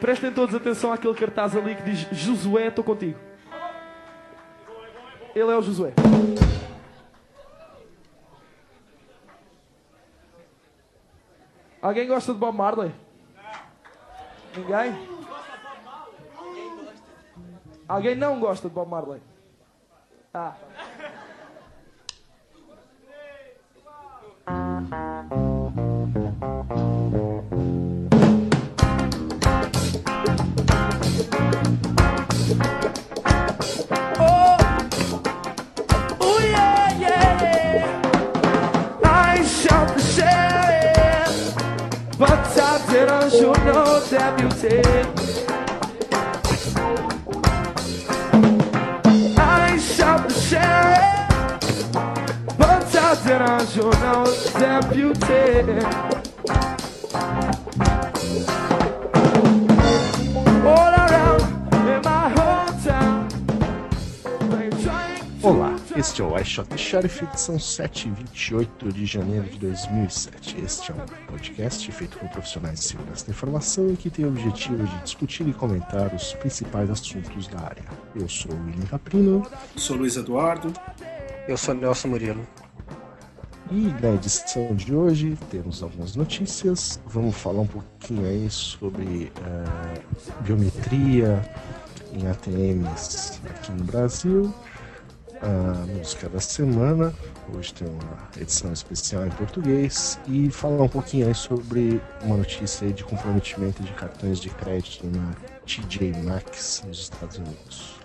Prestem todos atenção àquele cartaz ali que diz Josué, estou contigo. Ele é o Josué. Alguém gosta de Bob Marley? Ninguém? Alguém não gosta de Bob Marley? Ah. I shot the sheriff, but I didn't shoot know the beauty. Este é o iShot Sheriff, edição 728 de janeiro de 2007. Este é um podcast feito por profissionais de segurança da informação e que tem o objetivo de discutir e comentar os principais assuntos da área. Eu sou o William Caprino Sou Luiz Eduardo. Eu sou Nelson Murilo. e na edição de hoje temos algumas notícias. Vamos falar um pouquinho aí sobre eh, biometria em ATMs aqui no Brasil. A música da semana. Hoje tem uma edição especial em português e falar um pouquinho aí sobre uma notícia de comprometimento de cartões de crédito na TJ Maxx nos Estados Unidos.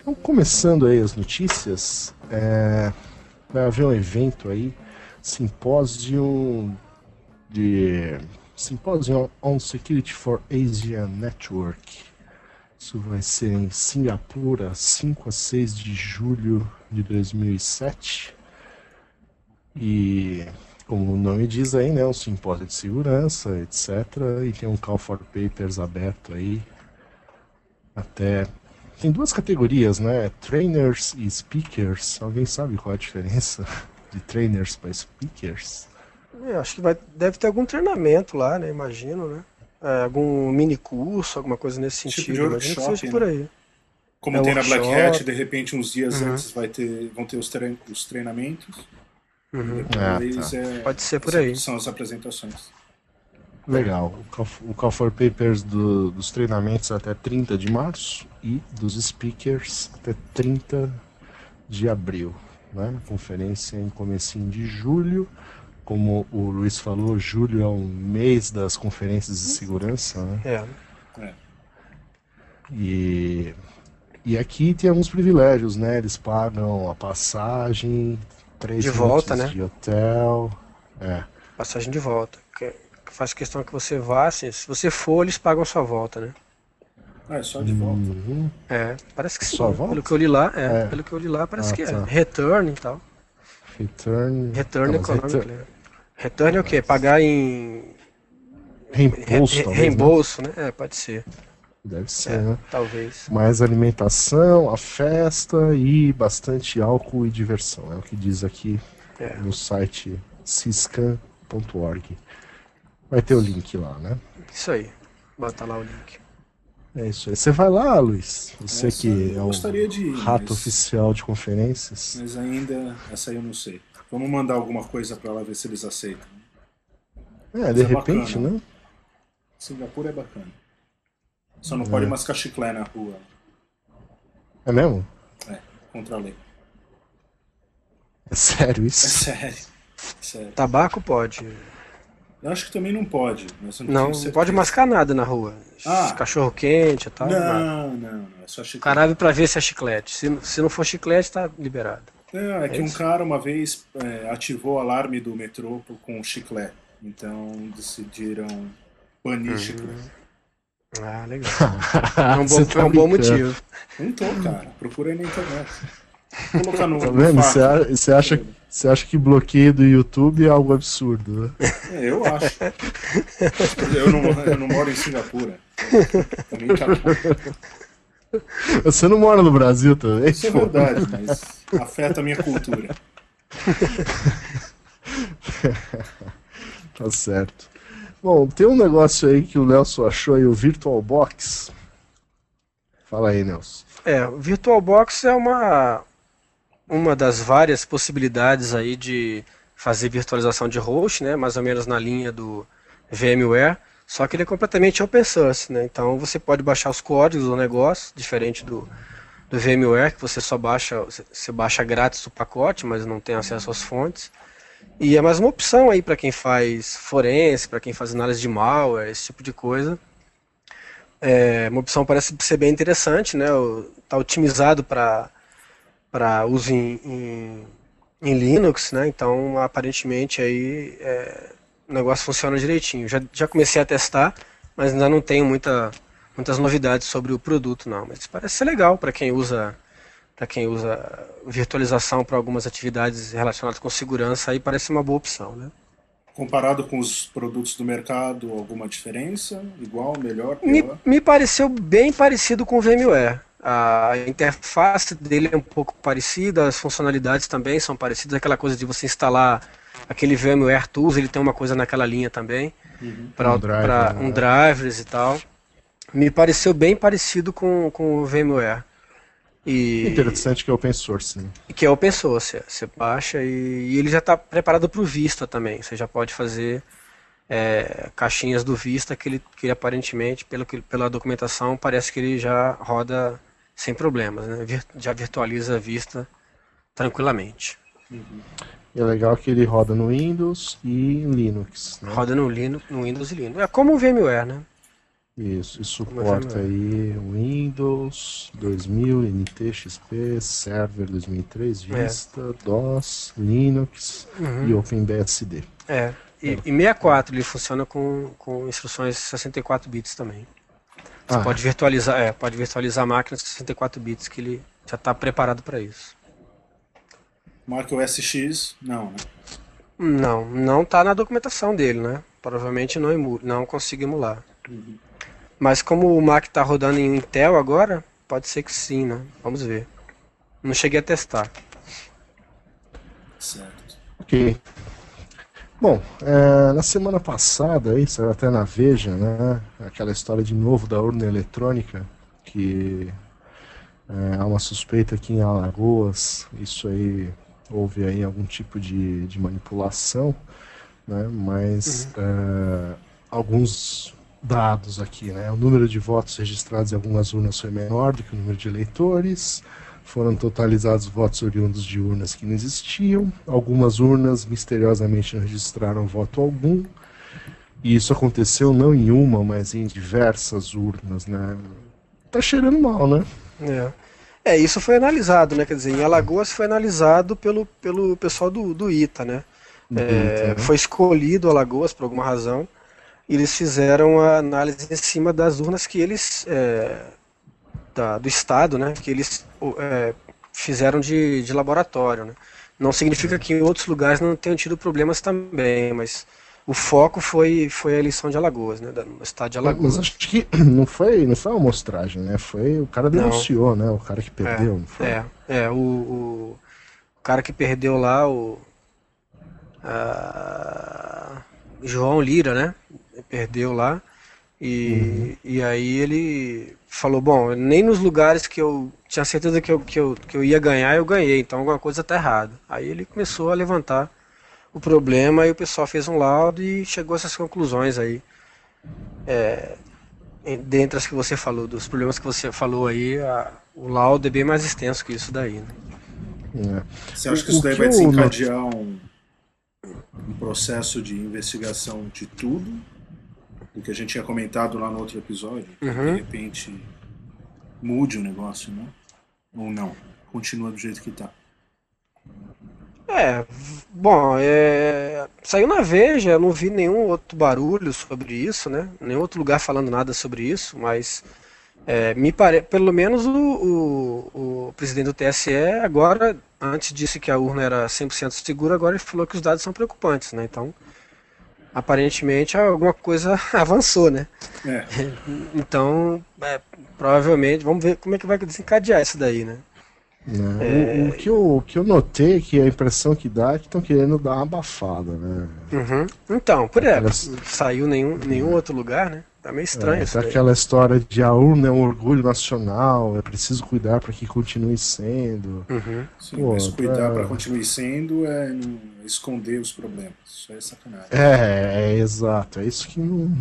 Então, começando aí as notícias, é, vai haver um evento aí, simpósio de Symposium on Security for Asia Network. Isso vai ser em Singapura, 5 a 6 de julho de 2007. E, como o nome diz aí, né, um simpósio de segurança, etc. E tem um call for papers aberto aí. Até. Tem duas categorias, né? Trainers e speakers. Alguém sabe qual é a diferença de trainers para speakers? Eu acho que vai, deve ter algum treinamento lá, né? Imagino, né? É, algum mini curso, alguma coisa nesse Tipo sentido. de Imagino que seja por aí. Como É tem na Black. Hat, de repente, uns dias Uhum. antes vai ter, vão ter os, trein- os treinamentos. Uhum. Ah, tá. é- Pode ser por aí. São as apresentações. Legal. O call, o call for papers do- dos treinamentos até 30 de março e dos speakers até 30 de abril. Né? Conferência em comecinho de julho. Como o Luiz falou, julho é um mês das conferências de segurança. Né? É. E, e aqui tem alguns privilégios, né? Eles pagam a passagem, três De volta, né? de hotel. É. Passagem de volta. Que, que faz questão que você vá, assim, se você for, eles pagam a sua volta, né? Ah, é só de volta. Uhum. É, parece que sim. Só volta? Pelo que eu li lá, é, É. pelo que eu li lá, parece Ah, que tá. é. Return e tal. Return. Return Não, mas econômico. return- né? Return é o quê? Pagar em Reembolso, re- talvez, né? reembolso, né? É, pode ser. Deve ser, É, né? talvez. Mais alimentação, a festa e bastante álcool e diversão. É o que diz aqui É. no site ciscan.org. Vai ter o link lá, né? Isso aí. Bota lá o link. É isso aí. Você vai lá, Luiz? Você Essa que é o gostaria de ir, rato mas- oficial de conferências. Mas ainda, essa aí eu não sei. Vamos mandar alguma coisa pra lá ver se eles aceitam. É, de é repente, bacana. né? Singapura é bacana. Só não pode mascar chiclé na rua. É mesmo? É, contra a lei. É sério É isso? sério. É sério. Tabaco pode. Eu acho que também não pode. Mas eu Não, não pode mascar nada na rua. Ah. Cachorro quente e tal. nada. Não, não, não. É só chiclete. pra ver se é chiclete. Se, se não for chiclete, tá liberado. É que É um isso. cara uma vez é, ativou o alarme do metrô com chiclete. Então decidiram banir Uhum. chiclete. Ah, legal. É um bom, tá é um bom motivo. Não tô, cara. Procura aí na internet. Vou colocar no. Tá vendo? Você acha, você acha que bloqueio do YouTube é algo absurdo, né? É, eu acho. Eu não, eu não moro em Singapura. Também tá... Você não mora no Brasil também? Isso é verdade, mas afeta a minha cultura. Tá certo. Bom, tem um negócio aí que o Nelson achou aí, o VirtualBox. Fala aí, Nelson. É, o VirtualBox é uma, uma das várias possibilidades aí de fazer virtualização de host, né? Mais ou menos na linha do VMware. Só que ele é completamente open source, né? Então você pode baixar os códigos do negócio, diferente do, do VMware, que você só baixa, você baixa grátis o pacote, mas não tem acesso às fontes. E é mais uma opção aí para quem faz forense, para quem faz análise de malware, esse tipo de coisa. É uma opção parece ser bem interessante, né? Está otimizado para para uso em, em, em, Linux, né? Então aparentemente aí é, o negócio funciona direitinho. Já, já comecei a testar, mas ainda não tenho muita, muitas novidades sobre o produto não. Mas parece ser legal para quem usa para quem usa virtualização para algumas atividades relacionadas com segurança, aí parece uma boa opção, né? Comparado com os produtos do mercado, alguma diferença? Igual, melhor, Me, me pareceu bem parecido com o VMware. A interface dele é um pouco parecida, as funcionalidades também são parecidas. Aquela coisa de você instalar aquele VMware Tools, ele tem uma coisa naquela linha também, uhum. para um, driver, um né? drivers e tal. Me pareceu bem parecido com, com o VMware. E, Interessante que é open source. Né? Que é open source, você baixa e, e ele já está preparado para o Vista também. Você já pode fazer é, caixinhas do Vista que ele, que ele aparentemente, pelo, pela documentação, parece que ele já roda sem problemas, né? já virtualiza a Vista tranquilamente. Uhum. é legal que ele roda no Windows e Linux. Né? Roda no, Linux, no Windows e Linux. É como o VMware, né? Isso, e suporta aí Windows 2000, NT, XP, Server 2003, é. Vista, é. DOS, Linux uhum. e OpenBSD. É, e, é. e 64 ele funciona com, com instruções 64 bits também. Você ah. pode virtualizar, é, pode virtualizar a máquina 64 bits que ele já está preparado para isso. Marca o SX, não, né? Não, não está na documentação dele, né? Provavelmente não, emu, não consigo emular. Uhum. Mas como o Mac está rodando em Intel agora, pode ser que sim, né? Vamos ver. Não cheguei a testar. Certo. Ok. Bom, é, na semana passada, saiu até na Veja, né? Aquela história de novo da urna eletrônica, que é, há uma suspeita aqui em Alagoas, isso aí houve aí algum tipo de, de manipulação, né? Mas uhum. é, alguns dados aqui, né? O número de votos registrados em algumas urnas foi menor do que o número de eleitores. Foram totalizados votos oriundos de urnas que não existiam. Algumas urnas misteriosamente não registraram voto algum. E isso aconteceu não em uma, mas em diversas urnas, né? Tá cheirando mal, né? É. É, isso foi analisado, né? Quer dizer, em Alagoas foi analisado pelo, pelo pessoal do, do ITA, né? É, ITA, né? Foi escolhido Alagoas por alguma razão eles fizeram a análise em cima das urnas que eles é, da, do estado, né, que eles é, fizeram de, de laboratório. Né. Não significa que em outros lugares não tenham tido problemas também, mas o foco foi, foi a eleição de Alagoas, né, no estado de Alagoas. Mas acho que não foi, não foi uma amostragem, né? Foi o cara denunciou, não. né? O cara que perdeu, é, não foi? É, é o, o, o cara que perdeu lá, o a, João Lira, né? perdeu lá. E, uhum. e aí ele falou, bom, nem nos lugares que eu tinha certeza que eu, que, eu, que eu ia ganhar, eu ganhei, então alguma coisa está errada. Aí ele começou a levantar o problema e o pessoal fez um laudo e chegou a essas conclusões aí. É, dentre as que você falou, dos problemas que você falou aí, a, o laudo é bem mais extenso que isso daí. Né? É. Você acha que isso daí vai desencadear um, um processo de investigação de tudo? O que a gente tinha comentado lá no outro episódio, uhum. de repente mude o negócio, né? Ou não? Continua do jeito que está. É, bom, é, saiu na Veja, eu não vi nenhum outro barulho sobre isso, né? Nenhum outro lugar falando nada sobre isso, mas é, me pare... pelo menos o, o, o, presidente do TSE agora, antes disse que a urna era 100% segura, agora ele falou que os dados são preocupantes, né? Então, aparentemente alguma coisa avançou, né? É. Então, é, provavelmente, vamos ver como é que vai desencadear isso daí, né? Né? É... O, o, que eu, o que eu notei é que a impressão que dá é que estão querendo dar uma abafada, né? Uhum. Então, por exemplo, saiu nenhum, nenhum outro lugar, né? Tá meio estranho é, isso. Tá aquela história de a urna é um orgulho nacional, é preciso cuidar para que continue sendo. Uhum. Sim, Pô, mas cuidar tá... para continuar sendo é esconder os problemas. Isso é sacanagem. É, é exato. É isso que não,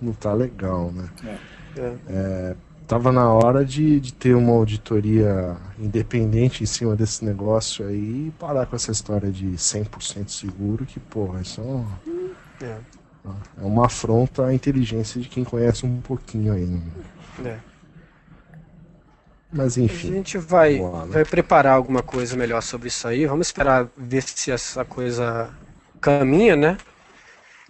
não tá legal, né? É. é. é tava na hora de, de ter uma auditoria independente em cima desse negócio aí e parar com essa história de 100% seguro, que, porra, isso é, um, é. É uma afronta à inteligência de quem conhece um pouquinho aí. Né? É. Mas enfim. A gente vai, lá, né? vai preparar alguma coisa melhor sobre isso aí. Vamos esperar ver se essa coisa caminha, né?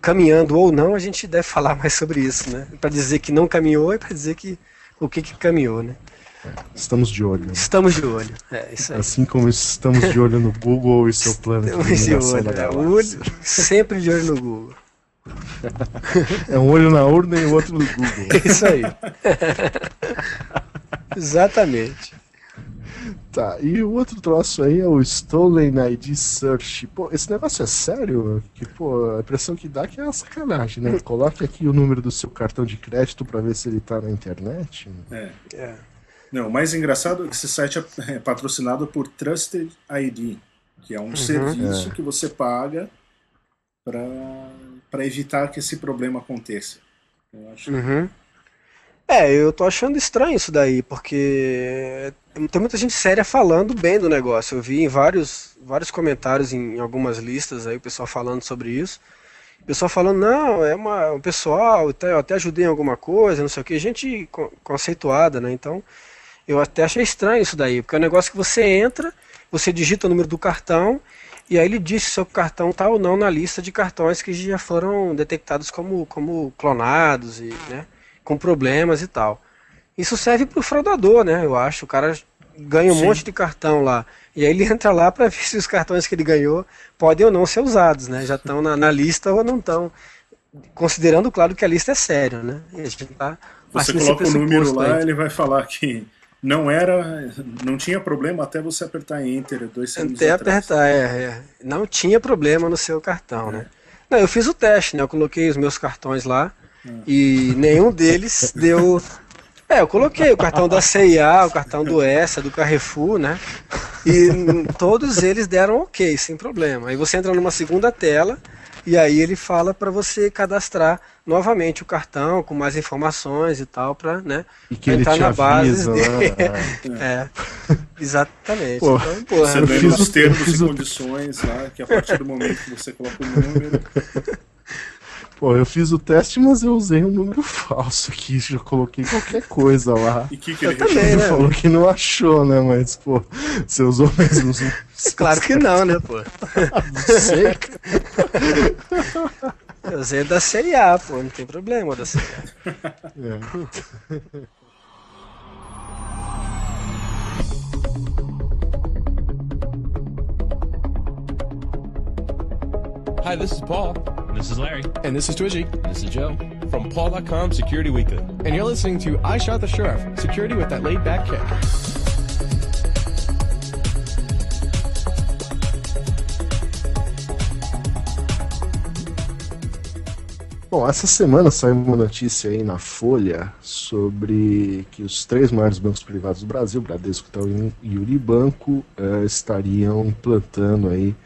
Caminhando ou não, a gente deve falar mais sobre isso, né? Para dizer que não caminhou e para dizer que o que, que caminhou, né? Estamos de olho. Né? Estamos de olho. É. Assim como estamos de olho no Google e seu plano estamos de olho, é, olho. Sempre de olho no Google. É um olho na urna e o outro no Google. É isso aí. Exatamente. Tá, e o outro troço aí é o Stolen ID Search. Pô, esse negócio é sério? Que, pô, a impressão que dá é que é uma sacanagem, né? Coloque aqui o número do seu cartão de crédito para ver se ele tá na internet. É. é. Não, o mais engraçado é que esse site é, é patrocinado por Trusted ID, que é um uhum. serviço é. que você paga para evitar que esse problema aconteça. Eu acho uhum. É, eu tô achando estranho isso daí, porque tem muita gente séria falando bem do negócio. Eu vi em vários, vários comentários em algumas listas aí o pessoal falando sobre isso. O pessoal falando, não, é uma, um pessoal, até, eu até ajudei em alguma coisa, não sei o que, gente conceituada, né? Então, eu até achei estranho isso daí, porque é um negócio que você entra, você digita o número do cartão, e aí ele diz se o seu cartão está ou não na lista de cartões que já foram detectados como, como clonados e, né? com problemas e tal. Isso serve para o fraudador, né? Eu acho. O cara ganha um Sim. monte de cartão lá. E aí ele entra lá para ver se os cartões que ele ganhou podem ou não ser usados, né? Já estão na, na, lista ou não estão. Considerando, claro, que a lista é séria, né? E a gente tá você coloca o número lá, aí. ele vai falar que não era, não tinha problema até você apertar Enter dois segundos Até apertar, é, é, Não tinha problema no seu cartão, é. né? Não, eu fiz o teste, né? Eu coloquei os meus cartões lá. E nenhum deles deu. É, eu coloquei o cartão da CIA, o cartão do ESA, do Carrefour, né? E todos eles deram ok, sem problema. Aí você entra numa segunda tela e aí ele fala para você cadastrar novamente o cartão com mais informações e tal para, né, e que entrar na base. Avisa, né? é, exatamente. Pô, então, porra, você vê os termos e condições lá, que a partir do momento que você coloca o número Pô, eu fiz o teste, mas eu usei um número falso aqui, já coloquei qualquer coisa lá. E que que ele também, né? falou que não achou, né? Mas, pô, você usou mesmo os Claro que não, né, pô? não sei, Eu usei da série A, pô, não tem problema da série A. É. Hi, this is Paul. This is Larry. And this is Twitchy. This is Joe. From Paul.com Security Weekly. And you're listening to I Shot the Sheriff Security with that laid back kick. Bom, essa semana saiu uma notícia aí na Folha sobre que os três maiores bancos privados do Brasil, Bradesco, Itaú e Uribanco, uh, estariam implantando aí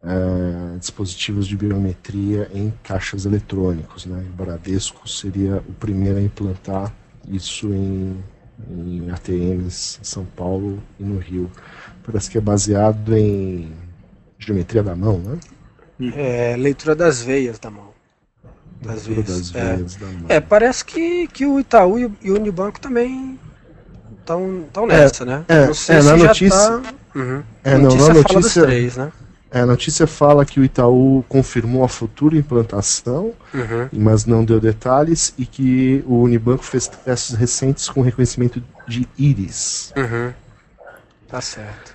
uh, dispositivos de biometria em caixas eletrônicos. Né? O Bradesco seria o primeiro a implantar isso em, em ATMs em São Paulo e no Rio. Parece que é baseado em geometria da mão, né? É, leitura das veias da mão. Das veias, das é. veias da mão. É, parece que, que o Itaú e o Unibanco também estão nessa, é, né? É, não sei é, se na notícia, tá... uhum. é, não, notícia, na notícia, três, né? É, a notícia fala que o Itaú confirmou a futura implantação, uhum. mas não deu detalhes, e que o Unibanco fez testes recentes com reconhecimento de íris. Uhum. Tá certo.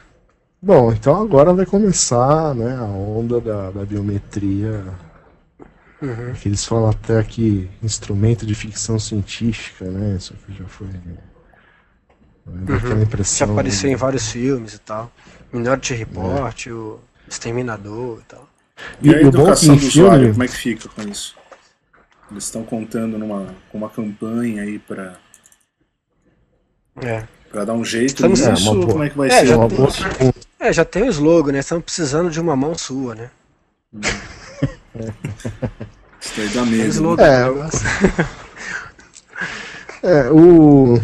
Bom, então agora vai começar né, a onda da, da biometria. Uhum. Que eles falam até que instrumento de ficção científica, né? Isso aqui já foi Daquela impressão. Já apareceu em vários filmes e tal. Minority Report, o Exterminador e tal. E, a é que educação do usuário, filme. como é que fica com isso? Eles estão contando numa, com uma campanha aí pra, É. pra dar um jeito Estamos- nisso, É, boa. como é que vai É, ser? já É uma tem-. É, já tem o slogan, né? Estamos precisando de uma mão sua, né? Isso daí dá Tem o medo. né? É, negócio. É, o.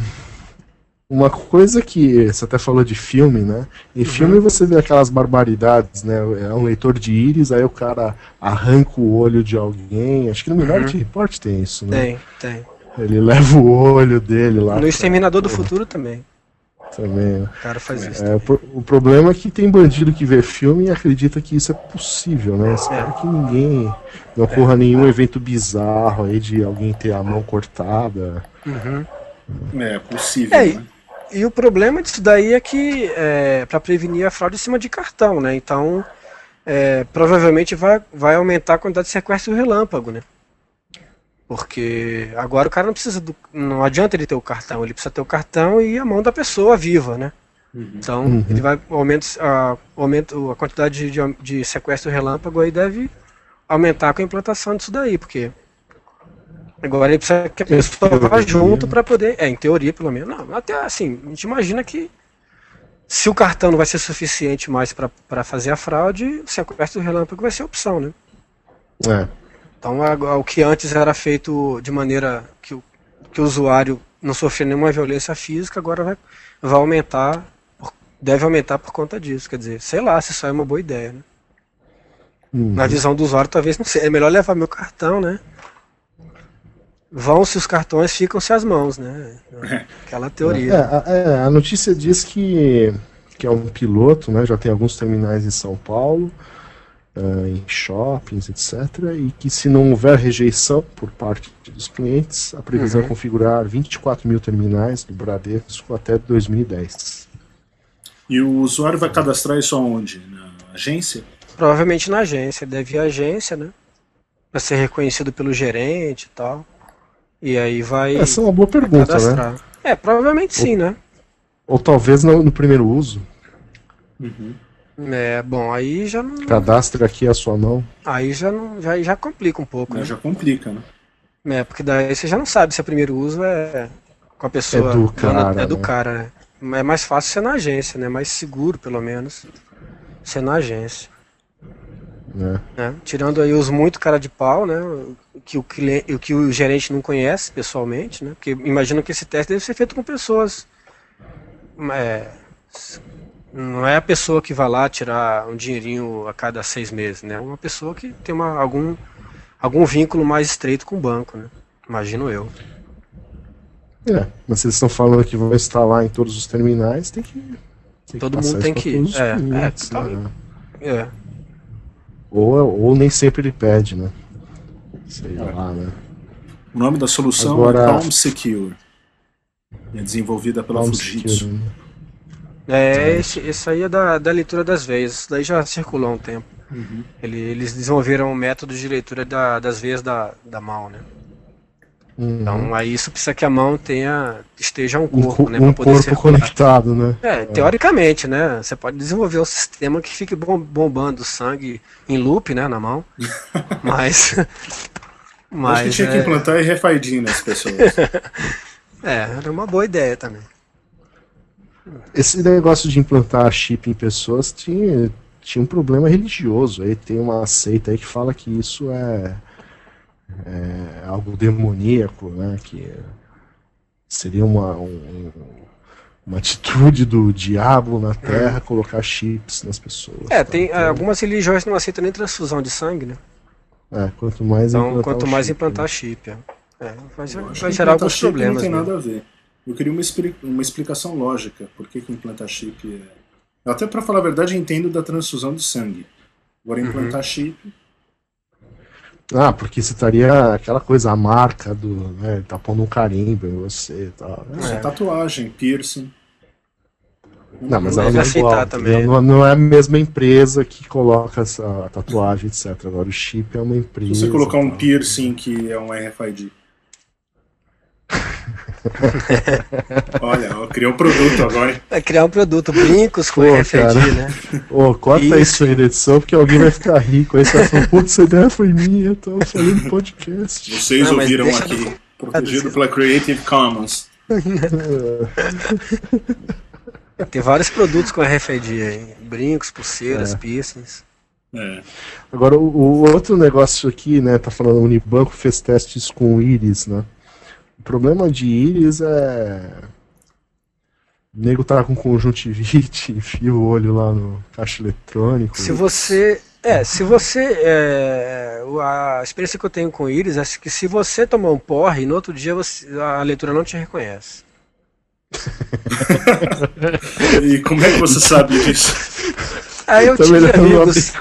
Uma coisa que você até falou de filme, né? Em filme você vê aquelas barbaridades, né? É um leitor de íris, aí o cara arranca o olho de alguém. Acho que no Minority Report tem isso, né? Tem, tem. Ele leva o olho dele lá. No Exterminador do Futuro também. Também. O cara faz isso. É, o pro- o problema é que tem bandido que vê filme e acredita que isso é possível, né? Espero que ninguém não ocorra nenhum evento bizarro aí de alguém ter a mão cortada. Uhum. É possível, É, e- né? E o problema disso daí é que é para prevenir a fraude em cima de cartão, né? Então, é, provavelmente vai, vai aumentar a quantidade de sequestro relâmpago, né? Porque agora o cara não precisa do, não adianta ele ter o cartão, ele precisa ter o cartão e a mão da pessoa viva, né? Então, Uhum. ele vai aumenta a, aumenta a quantidade de, de sequestro relâmpago aí deve aumentar com a implantação disso daí, porque agora ele precisa que a pessoa vá teoria, junto para poder, é, em teoria pelo menos, não, até assim, a gente imagina que se o cartão não vai ser suficiente mais para fazer a fraude, o sequestro relâmpago vai ser a opção, né? É. Então, a- o que antes era feito de maneira que o, que o usuário não sofria nenhuma violência física, agora vai, vai aumentar, por- deve aumentar por conta disso. Quer dizer, sei lá se isso é uma boa ideia. Né? Uhum. Na visão do usuário, talvez não seja. É melhor levar meu cartão, né? Vão-se os cartões, ficam-se as mãos, né? Aquela É, teoria. a, é, a notícia diz que, que é um piloto, né? Já tem alguns terminais em São Paulo, ah, em shoppings, etc. E que se não houver rejeição por parte dos clientes, a previsão Uhum. é configurar 24 mil terminais do Bradesco até 2010. E o usuário vai cadastrar isso aonde? Na agência? Provavelmente na agência, deve ir à agência, né? Pra ser reconhecido pelo gerente e tal. E aí vai Essa é uma boa pergunta, né? É, provavelmente sim, né? Ou talvez no, no primeiro uso, É, bom, aí já não. cadastre aqui a sua mão. Aí já não. Já, já complica um pouco, Né, né? Já complica, né? É, porque daí você já não sabe se o primeiro uso é com a pessoa. É do dona- cara, É do né? cara, né? É mais fácil ser na agência, né? Mais seguro, pelo menos. Ser na agência. Né? né? Tirando aí os muito cara de pau, né? Que o, cliente, que o gerente não conhece pessoalmente, né? Porque imagino que esse teste deve ser feito com pessoas. é, não é a pessoa que vai lá tirar um dinheirinho a cada seis meses, né? É uma pessoa que tem uma, algum, algum vínculo mais estreito com o banco, né? Imagino eu. É, mas se eles estão falando que vão instalar em todos os terminais, tem que. tem Todo passar mundo tem que- os é, é, clientes, tá- né? É. Ou, ou nem sempre ele pede, né? Sei lá, né? O nome da solução Agora- é Palm Secure. É desenvolvida pela Fujitsu. seguir, né? É, esse, esse aí é da, da leitura das veias. Isso daí já circulou há um tempo. Ele- eles desenvolveram um método de leitura da- das veias da, da mão, né? Uhum. Então aí isso precisa que a mão tenha esteja um um, corpo, co- né, um corpo circular. conectado, né? É, teoricamente, né? Você pode desenvolver um sistema que fique bom- bombando sangue em loop, né, na mão. Mas Acho que mas tinha que é, implantar RFID nas pessoas. é, era uma boa ideia também. Esse negócio de implantar chip em pessoas tinha, tinha um problema religioso. Aí tem uma seita aí que fala que isso é, é algo demoníaco, né? Que seria uma, um- uma atitude do diabo na Terra colocar chips nas pessoas. É, tá? tem Então, algumas religiões não aceitam nem transfusão de sangue, né? é, quanto mais Então, implantar quanto mais chip, implantar né? chip, é. É, vai, vai gerar alguns problemas. Não tem né? nada a ver. Eu queria uma, expli- uma explicação lógica. Por que, que implantar chip é. Até pra falar a verdade, entendo da transfusão de sangue. Agora, Uhum. implantar chip. Ah, porque você estaria aquela coisa, a marca do. Né, tá pondo um carimbo em você e tal. Isso é tatuagem, piercing. Não, mas Deve ela não é aceitar igual, também. Não, não é a mesma empresa que coloca essa tatuagem, etc. Agora o chip é uma empresa. Se você colocar um tal. piercing que é um RFID. Olha, ó, criou um produto agora. Vai criar um produto, brincos com Pô, RFID, cara. né? Ô, corta Isso. isso aí na edição, porque alguém vai ficar rico. Aí você vai falar, putz, essa ideia foi minha, eu tava fazendo podcast. Vocês Não, ouviram aqui. Protegido pela Creative Commons. Tem vários produtos com RFID aí. Brincos, pulseiras, piercings. É. Agora, o, o outro negócio aqui, né, tá falando, o Unibanco fez testes com íris, né? O problema de íris é... O nego tá com conjuntivite, enfia o olho lá no caixa eletrônico. Se você. É, se você. é, a experiência que eu tenho com íris é que se você tomar um porre, no outro dia você- a leitura não te reconhece. E como é que você sabe disso? Aí eu tive amigos.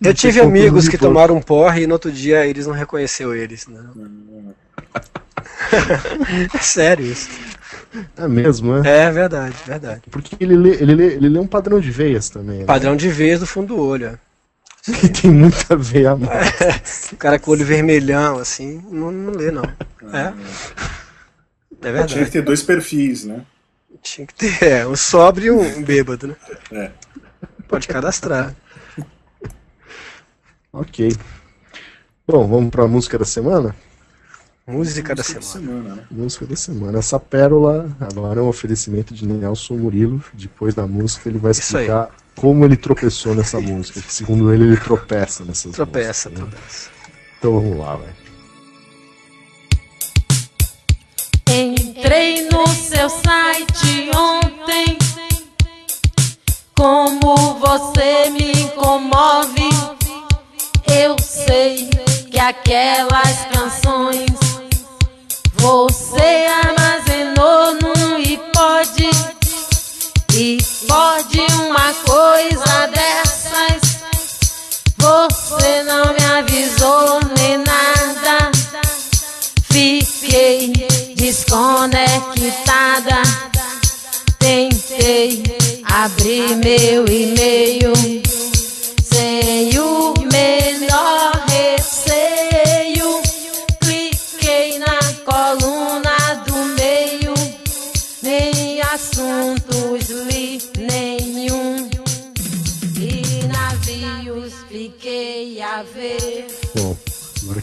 Eu tive amigos que tomaram um porre e no outro dia eles não reconheceu eles. Né? É sério isso. É mesmo, é? É verdade, verdade. Porque ele lê, ele, lê, ele lê um padrão de veias também. Né? Padrão de vez do fundo do olho. ó. Que tem muita veia a mais. O cara com o olho vermelhão, assim, não, não lê, não. É. É Tinha que verdade. ter dois perfis, né? Tinha que ter é, um sóbrio e um bêbado, né? É. Pode cadastrar. Ok. Bom, vamos pra música da semana? Música da semana. semana, né? Música da semana. Essa pérola agora é um oferecimento de Nelson Murilo. Depois da música, ele vai explicar como ele tropeçou nessa música. Segundo ele, ele tropeça nessas Tropeça, músicas, né? tropeça. Então vamos lá, vai. Entrei no seu site ontem. Como você me comove, eu sei que aquelas canções você armazenou no iPod. E pode uma coisa dessas. Você não me avisou nem nada. Fiquei desconectada. Tentei abrir meu e-mail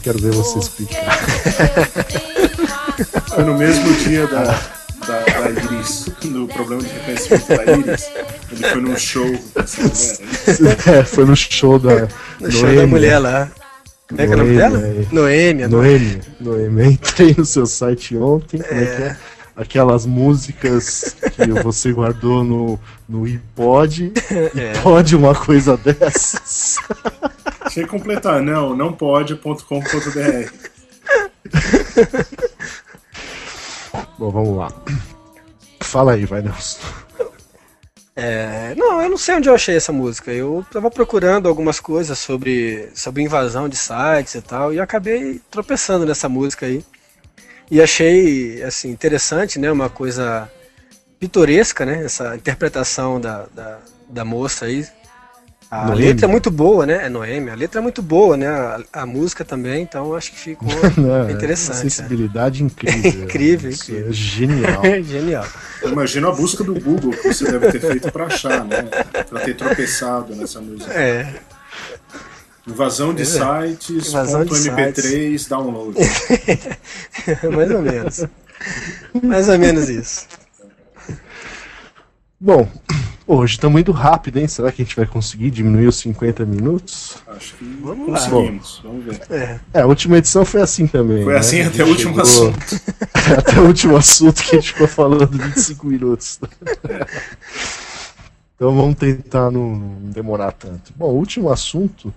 quero ver você explicar. Foi no mesmo dia da, da, da Iris, do problema de reconhecimento da Iris. Ele foi num show dessa mulher. É, foi no show da. No show da mulher lá. Como é que é o nome dela? Noêmia, Noêmia. Noêmia, Noêmia. Eu Entrei no seu site ontem, como é que é? Aquelas músicas que você guardou no, no iPod. É. Pode uma coisa dessas? Tinha que completar, não, não pode.com.br. Bom, vamos lá. Fala aí, vai, Nelson. É, não, eu não sei onde eu achei essa música. Eu tava procurando algumas coisas sobre, sobre invasão de sites e tal, e acabei tropeçando nessa música aí. E achei, assim, interessante, né? Uma coisa pitoresca, né? Essa interpretação da, da, da moça aí. A Noêmia. letra é muito boa, né? É Noêmia. A letra é muito boa, né? A, a música também, então acho que ficou Não, é Uma interessante. sensibilidade incrível. Incrível, Isso incrível. É genial. né? Genial. Imagina a busca do Google que você deve ter feito pra achar, né? Pra ter tropeçado nessa música. É. Invasão de sites, Invasão de ponto MP3, download. Mais ou menos. Mais ou menos isso. Bom, hoje estamos indo rápido, hein? Será que a gente vai conseguir diminuir os 50 minutos? Acho que Vamos lá. conseguimos. Vamos ver. É. É, a última edição foi assim também. Foi né? assim até o último chegou- assunto. até o último assunto que a gente ficou falando 25 minutos. Então vamos tentar não, demorar tanto. Bom, o último assunto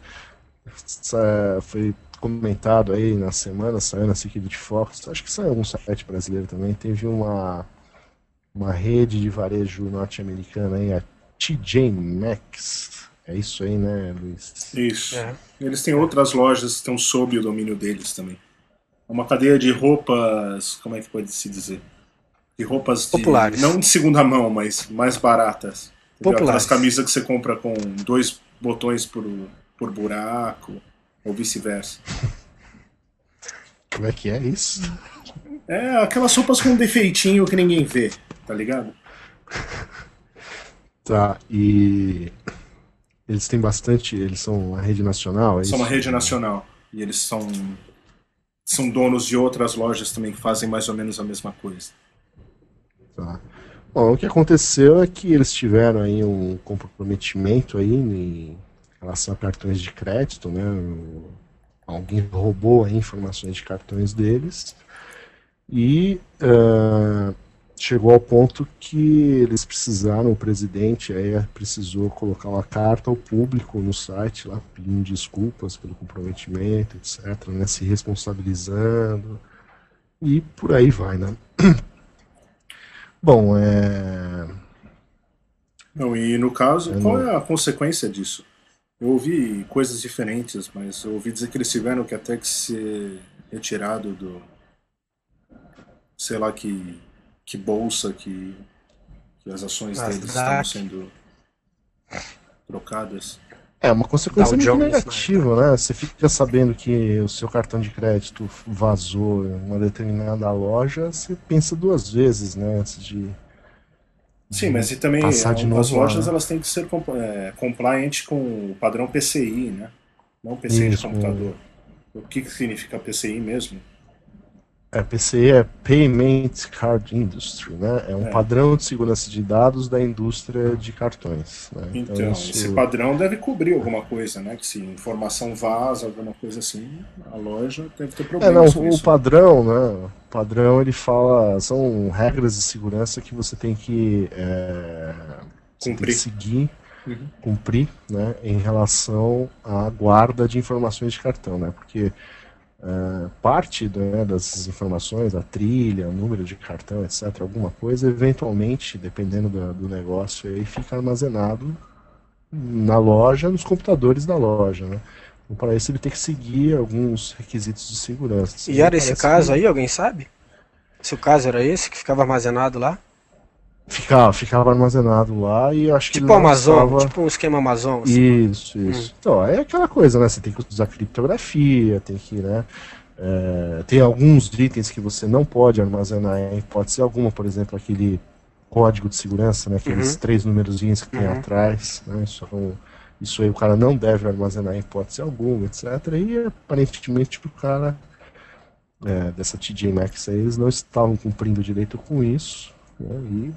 foi comentado aí na semana, saiu na Security Fox, acho que saiu em algum site brasileiro também, teve uma, uma rede de varejo norte-americana aí, a TJ Maxx. É isso aí, né, Luiz? Isso. É. Eles têm outras lojas que estão sob o domínio deles também. É uma cadeia de roupas, como é que pode se dizer? De roupas de, Populares. não de segunda mão, mas mais baratas. Populares. Aquelas camisas que você compra com dois botões por, por buraco, ou vice-versa. Como é que é isso? É aquelas roupas com defeitinho que ninguém vê, tá ligado? Tá, e eles têm bastante. Eles são uma rede nacional, é São uma isso? rede nacional. E eles são. São donos de outras lojas também que fazem mais ou menos a mesma coisa. Tá. Bom, o que aconteceu é que eles tiveram aí um comprometimento aí em relação a cartões de crédito, né? Alguém roubou informações de cartões deles e ah, chegou ao ponto que eles precisaram, o presidente aí precisou colocar uma carta ao público no site lá pedindo desculpas pelo comprometimento, etc, né? Se responsabilizando e por aí vai, né? Bom, é... Não, e no caso, Eu qual é a consequência disso? Eu ouvi coisas diferentes, mas eu ouvi dizer que eles tiveram que até que ser retirado do. sei lá que, que bolsa que, que as ações Nasdaq. deles estão sendo trocadas. é uma consequência muito Jones, negativa, né? Você fica sabendo que o seu cartão de crédito vazou em uma determinada loja, você pensa duas vezes, né? Antes de. Sim, mas e também as novo lá, lojas né? elas têm que ser é, compliant com o padrão PCI, né? Não PCI de Isso. computador. O que, que significa PCI mesmo? É, PCI é Payment Card Industry, né? É um É. padrão de segurança de dados da indústria de cartões. Né? Então, isso- esse padrão deve cobrir alguma coisa, né? Que se informação vaza, alguma coisa assim, a loja deve ter É, problemas não, com o isso. padrão, né? O padrão ele fala, são regras de segurança que você tem que, é, você tem que Cumprir. seguir, Uhum. cumprir, né? Em relação à guarda de informações de cartão, né? Porque é, parte né, dessas informações, a trilha, o número de cartão, etc., alguma coisa, eventualmente, dependendo da- do negócio, aí fica armazenado na loja, nos computadores da loja, né? Então, para isso ele tem que seguir alguns requisitos de segurança. E era esse caso que aí, alguém sabe? Se o caso era esse, que ficava armazenado lá? Ficava, ficava armazenado lá e acho que Tipo Amazon, estava- tipo um esquema Amazon. assim. Isso, isso. Então, é aquela coisa, né? Você tem que usar criptografia, tem que, né? é, tem alguns itens que você não pode armazenar em hipótese alguma, por exemplo, aquele código de segurança, né? Aqueles Uhum. três numerozinhos que tem Uhum. atrás, né? Isso, é isso aí o cara não deve armazenar em hipótese alguma, etc. E aparentemente o cara é, dessa TJ Maxx aí, eles não estavam cumprindo direito com isso, né? E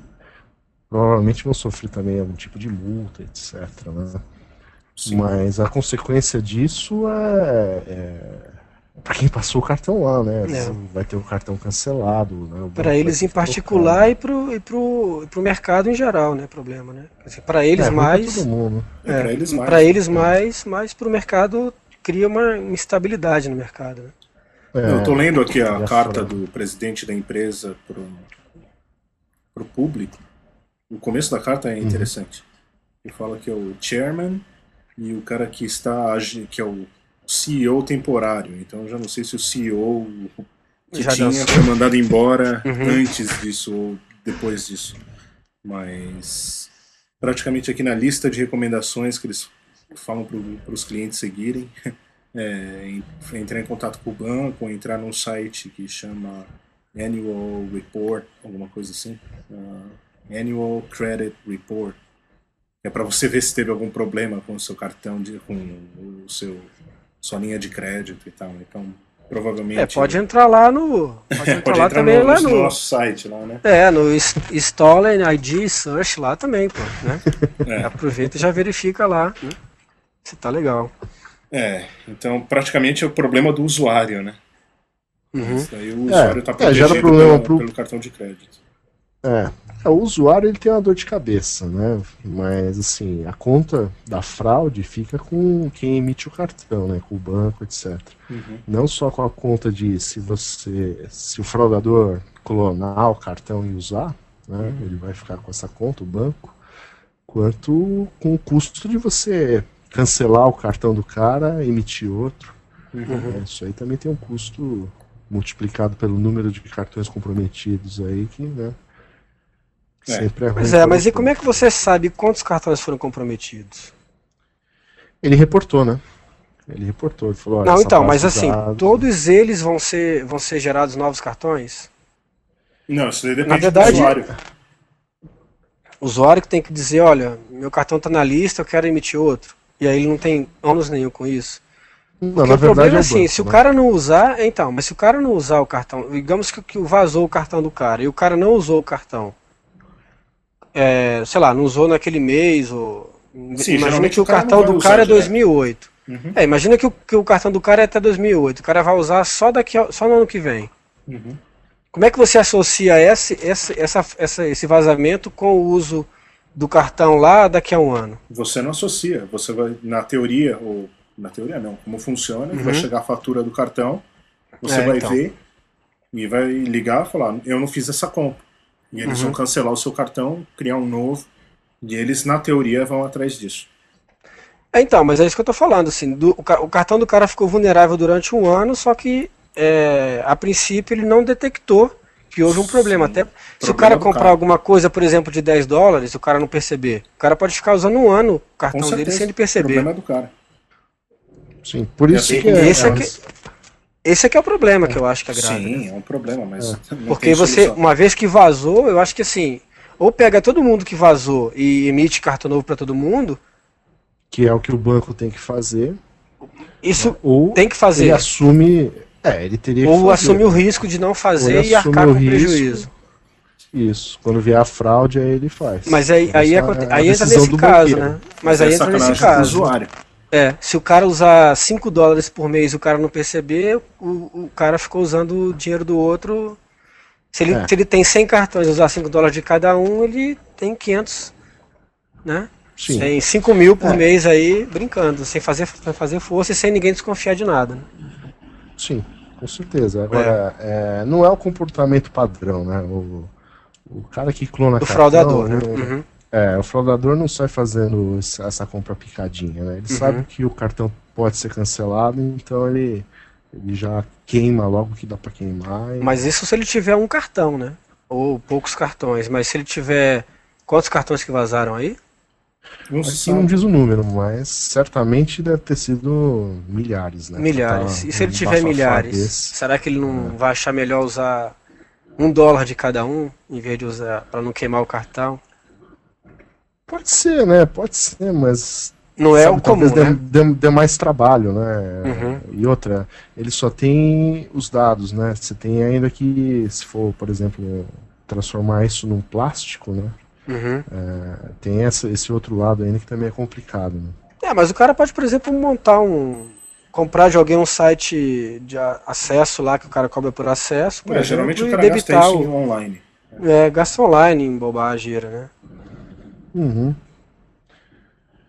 provavelmente vão sofrer também algum tipo de multa, etc. Né? Mas a consequência disso é, é para quem passou o cartão lá, né? É. Vai ter o cartão cancelado, né? O Para eles em particular e pro, e pro, e pro mercado em geral, né? Problema, né? Para eles é, mais. mundo. É, pra eles mais. Para eles mais, mas pro mercado cria uma instabilidade no mercado. Né? É, Eu tô lendo aqui a carta do presidente da empresa pro, pro público. O começo da carta Uhum. é interessante. Ele fala que é o chairman e o cara que está que é o CEO temporário. Então eu já não sei se o CEO que Já tinha dançou. foi mandado embora Uhum. antes disso ou depois disso. Mas praticamente aqui na lista de recomendações que eles falam para os clientes seguirem é, entrar em contato com o banco, entrar num site que chama Annual Report, alguma coisa assim. ah, Annual Credit Report. É para você ver se teve algum problema com o seu cartão, de, com o seu sua linha de crédito e tal. Então, provavelmente. É, pode entrar lá no. Pode entrar pode lá entrar também no, lá no no. nosso site lá, né? É, no Stolen ID Search lá também, pô, né? É. Aproveita e já verifica lá, né? Se tá legal. É, então praticamente é o problema do usuário, né? Uhum. Isso daí o usuário está é, gera protegido problema pela- pro- pelo cartão de crédito. É. É, o usuário ele tem uma dor de cabeça, né? Mas assim, a conta da fraude fica com quem emite o cartão, né? Com o banco, etc. Uhum. Não só com a conta de se você, se o fraudador clonar o cartão e usar, né? Ele vai ficar com essa conta, o banco, quanto com o custo de você cancelar o cartão do cara, emitir outro. né? Isso aí também tem um custo multiplicado pelo número de cartões comprometidos aí que, né? É. Sempre é. Pois é, mas o e como é que você sabe quantos cartões foram comprometidos? Ele reportou, né? Ele reportou, ele falou, Não, então, mas assim, dados- todos eles vão ser, vão ser gerados novos cartões? Não, isso daí depende Na verdade, do usuário. O usuário que tem que dizer, olha, meu cartão está na lista, eu quero emitir outro. E aí ele não tem ônus nenhum com isso. Não, Porque na o problema verdade é é o assim, banco, se o né? cara não usar, então, mas se o cara não usar o cartão, digamos que, que vazou o cartão do cara e o cara não usou o cartão, é, sei lá, não usou naquele mês, ou Sim, imagina que o o cartão do cara é direto. 2008. Uhum. É, imagina que o, que o cartão do cara é até 2008, o cara vai usar só daqui, só no ano que vem. Uhum. Como é que você associa esse, esse, essa, essa, esse vazamento com o uso do cartão lá daqui a um ano? Você não associa. Você vai, na teoria, ou na teoria não, como funciona, vai chegar a fatura do cartão, você Uhum. É, vai então. ver e vai ligar e falar, eu não fiz essa compra. E eles Uhum. vão cancelar o seu cartão, criar um novo, e eles, na teoria, vão atrás disso. É, então, mas é isso que eu tô falando, assim, do- o, o cartão do cara ficou vulnerável durante um ano, só que é, a princípio ele não detectou que houve um problema. Até se o Problema cara comprar cara. alguma coisa, por exemplo, de 10 dólares, o cara não perceber. O cara pode ficar usando um ano o Com cartão dele certeza. sem ele O perceber. problema é do cara. Sim, por isso E que é, esse é que- Esse é que é o problema que eu acho que é grave. Sim, é um problema, mas não Porque você, uma vez que vazou, eu acho que assim, ou pega todo mundo que vazou e emite cartão novo para todo mundo, que é o que o banco tem que fazer, isso ou tem que fazer. ele assume, é, ele teria que Ou fazer. assume o risco de não fazer e arcar com o risco. prejuízo. Isso, quando vier a fraude, aí ele faz. Mas aí, aí, Essa é a aí entra nesse caso, banqueiro. né? Mas é aí entra nesse caso. usuário. É, se o cara usar 5 dólares por mês e o cara não perceber, o, o cara ficou usando o dinheiro do outro. Se ele, É. se ele tem 100 cartões e usar 5 dólares de cada um, ele tem 500, né? Sim. Tem 5 mil por É. mês aí, brincando, sem fazer, sem fazer força e sem ninguém desconfiar de nada. né? Sim, com certeza. Agora, é, não é o comportamento padrão, né? O, o cara que clona Do cartão, fraudador, né? não- Uhum. É, o fraudador não sai fazendo essa compra picadinha, né? Ele Uhum. sabe que o cartão pode ser cancelado, então ele, ele já queima logo que dá pra queimar. e- Mas isso se ele tiver um cartão, né? Ou poucos cartões. Mas se ele tiver. Quantos cartões que vazaram aí? Não se Aqui não diz o número, mas certamente deve ter sido milhares, né? Milhares. E se ele tiver milhares, desse. será que ele não vai achar melhor usar um dólar de cada um, em vez de usar para não queimar o cartão? Pode ser, né? Pode ser, mas Não é sabe, o comum, talvez né? dê, dê- dê mais trabalho, né? Uhum. E outra, ele só tem os dados, né? Você tem ainda que, se for, por exemplo, transformar isso num plástico, né? Uhum. É, tem essa, esse outro lado ainda que também é complicado, né? É, mas o cara pode, por exemplo, montar um. comprar de alguém um site de acesso lá que o cara cobra por acesso. Por É, exemplo, geralmente o e cara gasta debitar isso o- online. É, gasta online em bobageira, né? Uhum.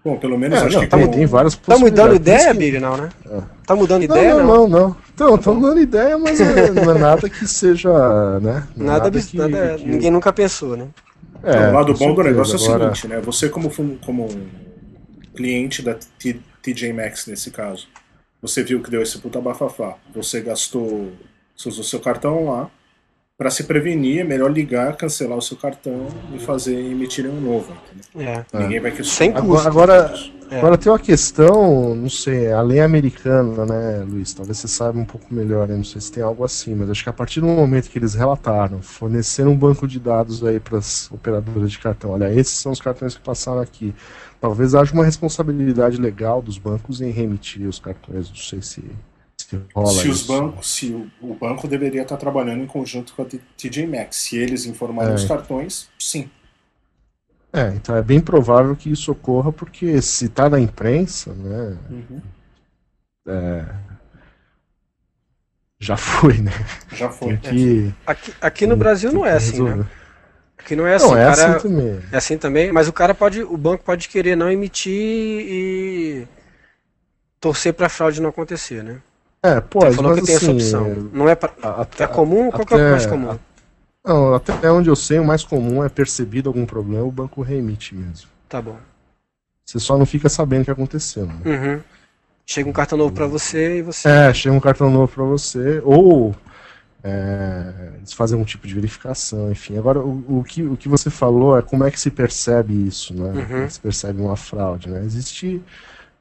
Bom, pelo menos É, acho não, que tem, com- tem várias Tá mudando ideia, que- Billy, não, né? É. Tá mudando Não, ideia, não, não? não, não. Então, estão dando ideia, mas é- não é nada que seja, né? Nada, abs- que, nada- que- ninguém nunca pensou, né? É, o lado bom do negócio é o Agora- seguinte, né? Você como, como cliente da TJ Maxx nesse caso, você viu que deu esse puta bafafá. Você gastou, você usou seu cartão lá. Para se prevenir, é melhor ligar, cancelar o seu cartão e fazer emitir um novo. É. Ninguém vai Sem questionar. custo. Agora, agora, É. agora tem uma questão, não sei, a lei americana, né, Luiz? Talvez você saiba um pouco melhor, né? não sei se tem algo assim, mas acho que a partir do momento que eles relataram, forneceram um banco de dados aí para as operadoras de cartão, olha, esses são os cartões que passaram aqui. Talvez haja uma responsabilidade legal dos bancos em remitir os cartões, não sei se, se rola Se os isso. bancos, se o, o banco deveria estar trabalhando em conjunto com a TJ Maxx. Se eles informarem É. os cartões, sim. É, então é bem provável que isso ocorra, porque se tá na imprensa, né, é, já foi, né? Já foi. Que, Aqui, aqui no Brasil não é assim, né? Aqui não é assim. Não, é cara- assim também. É assim também, mas o cara pode, o banco pode querer não emitir e torcer pra fraude não acontecer, né? É, pode, Você falou mas que tem essa assim, opção. Não é, pra, até, é comum? Qual que é o até- mais comum? não, até onde eu sei, o mais comum é percebido algum problema, o banco reemite mesmo. Tá bom. Você só não fica sabendo o que aconteceu. Né? Uhum. Chega um cartão novo pra você e você. É, chega um cartão novo pra você, ou é, eles fazem um tipo de verificação, enfim. Agora, o, o, que, o que você falou é como é que se percebe isso, né? Como é que se percebe uma fraude, né? Existe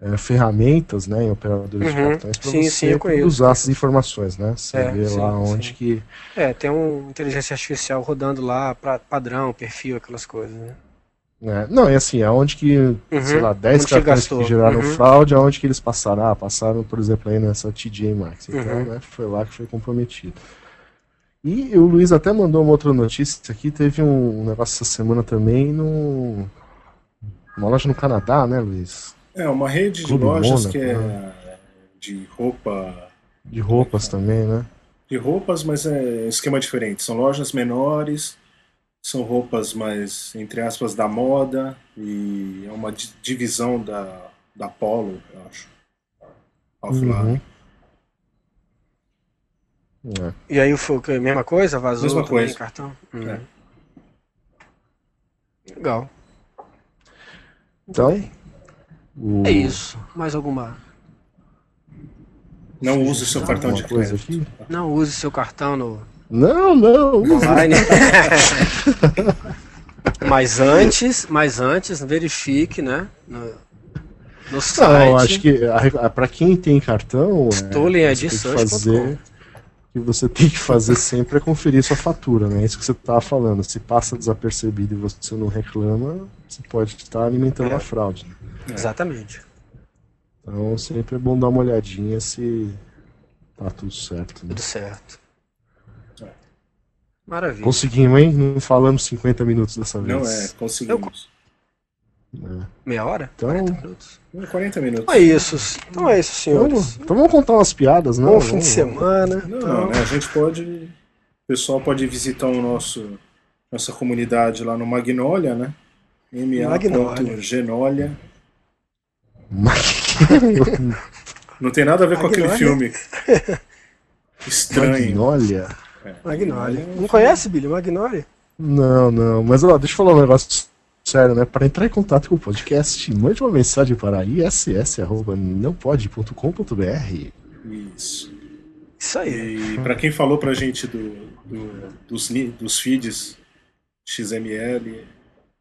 é, ferramentas né, em operadores de Uhum. cartões para você sim, usar essas informações, né? Você É, vê sim, lá onde sim. que. É, tem um inteligência artificial rodando lá, pra, padrão, perfil, aquelas coisas, né? né, não, é assim, aonde que, sei lá, 10 Onde que cartões que geraram Uhum. fraude, aonde que eles passaram? Ah, passaram, por exemplo, aí nessa TJ Maxx. Então, Uhum. né, foi lá que foi comprometido. E o Luiz até mandou uma outra notícia aqui, teve um negócio essa semana também no. Uma loja no Canadá, né, Luiz? É, uma rede de Clube lojas Mônaco, que é né? de roupa. De roupas também, né? De roupas, mas é esquema diferente. São lojas menores, são roupas mais, entre aspas, da moda, e é uma di- divisão da, da Polo, eu acho. Offline. Uhum. É. E aí foi o quê? Mesma coisa? Vazou Mesma também coisa. cartão? Hum. É. Legal. Então, o... É isso. Mais alguma? Não use o seu cartão de crédito. aqui? Não use seu cartão no Não, não. online. mas antes, mas antes, verifique, né? No, no site. Não, acho que para quem tem cartão, é, Stolen você tem que fazer que você tem que fazer sempre é conferir sua fatura, né? Isso que você estava falando. Se passa desapercebido e você não reclama, você pode estar alimentando É. a fraude. né? Exatamente. Então sempre é bom dar uma olhadinha se tá tudo certo. Né? Tudo certo. Maravilha. Conseguimos, hein? Não falamos 50 minutos dessa vez. Não é, conseguimos. É. Meia hora? Então- 40 minutos? É 40 minutos. Então é isso. Então é isso, Então, senhores. então vamos contar umas piadas, né? Bom fim de semana. Não, Então, não, né? A gente pode. O pessoal pode visitar o nosso nossa comunidade lá no Magnolia, né? Magnolia. ma.genolia. Mas- Não tem nada a ver com aquele Magnolia? filme estranho. Magnolia? Magnolia. Não conhece, Billy? Magnolia? Não, não. Mas ó, deixa eu falar um negócio sério, né? Para entrar em contato com o podcast, mande uma mensagem para iss.nãopode.com.br. Isso. Isso aí. E pra quem falou pra gente do, do- dos, dos feeds XML,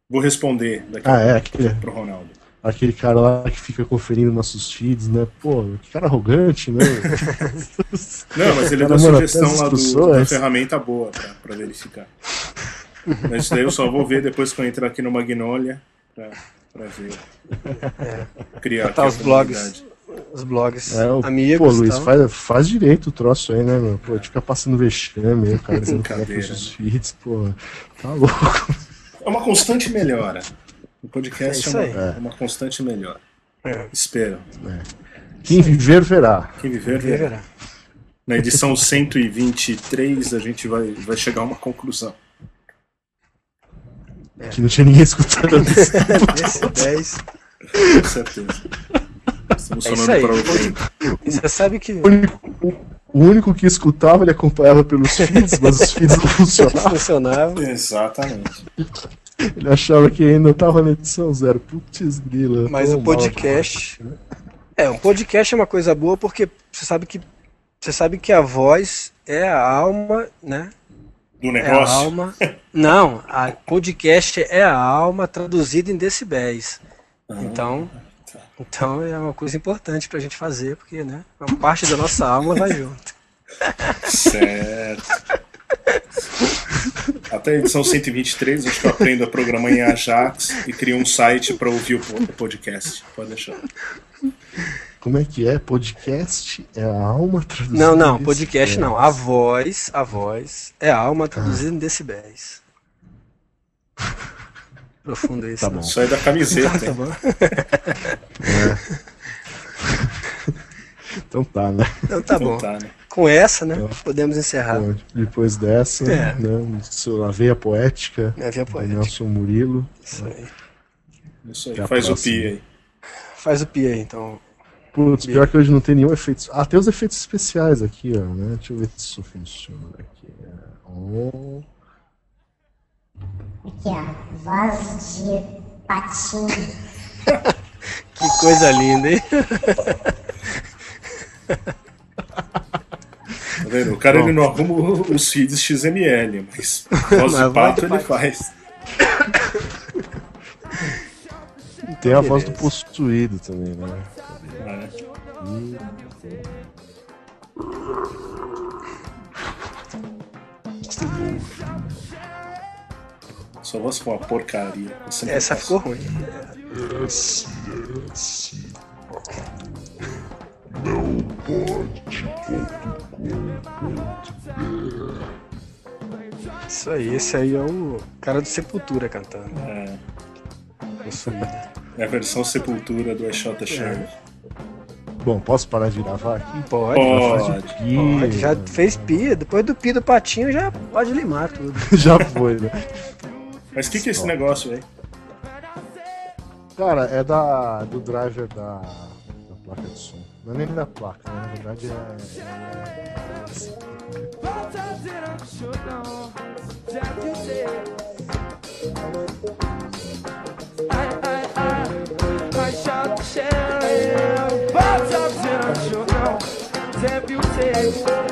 vou responder daqui Ah, é, a aquele, pouco pro Ronaldo. aquele cara lá que fica conferindo nossos feeds, né? Pô, que cara arrogante, né? Não, mas ele Cara, deu mano, sugestão lá do, da ferramenta boa pra verificar. Mas isso daí eu só vou ver depois que eu entrar aqui no Magnolia pra, pra ver. Criar Tá os blogs. Os blogs É, o- amigos. Pô, Luiz, tal. faz, faz direito o troço aí, né, meu? Pô, fica passando vexame aí, o cara dizendo que Brincadeira, pros feeds, pô. Tá louco. É uma constante melhora. O podcast É é, uma, é uma constante melhora. É. Espero. Quem viver, verá. Quem viver, verá. Verá. Na edição 123 a gente vai, vai chegar a uma conclusão. Que não tinha ninguém escutando isso. Esse 10. Com certeza. Estamos É isso aí. para ouvir. E você sabe que O único, o único que escutava, ele acompanhava pelos feeds, mas os feeds não funcionavam. funcionava. Exatamente. Ele achava que ainda tava na edição zero. Putz, grila. Mas o mal podcast. É, o podcast é uma coisa boa porque você sabe que você sabe que a voz é a alma, né? Do É a negócio. alma. Não, a podcast é a alma traduzida em decibéis. Então, então é uma coisa importante pra gente fazer, porque, né? Uma parte da nossa alma vai junto. Certo. Até a edição 123, acho que eu aprendo a programar em Ajax e crio um site para ouvir o podcast. Pode deixar. Como é que é? Podcast é a alma traduzida. Não, não, em podcast decibéis. não. A voz, a voz é a alma traduzida em decibéis. Profundo isso. Tá né? bom. Isso aí da camiseta. Tá hein? bom. Então tá, né? Então tá Então bom. tá, né? Com essa, né? Podemos encerrar. Bom, Depois dessa, É. né? Sua veia poética. Minha via do poética. Nelson Murilo. Isso aí. Isso aí. A Faz o próxima. pi aí. Faz o pi aí, então. Putz, pior que hoje não tem nenhum efeito. Ah, tem os efeitos especiais aqui, ó, né? Deixa eu ver se isso funciona aqui. Oh. Aqui, ó. Voz de patinho. Que coisa linda, hein? Tá vendo? O cara ele não arruma os feeds XML, mas voz Mas de pato ele faz. Tem a voz do possuído também, né? Sua voz ficou uma porcaria. Não Essa ficou ruim. Isso aí, esse aí é o cara do Sepultura cantando. É, é a versão Sepultura do Shot the Sheriff. Bom, posso parar de gravar aqui? Pode, Pode. pode. Já fez pia, depois do pia do patinho já pode limar tudo. Já foi, né? Mas o que, que é esse negócio aí? Cara, é da, do driver da, da placa de som. Não é nem da placa, né? na verdade é. é- I deputy. John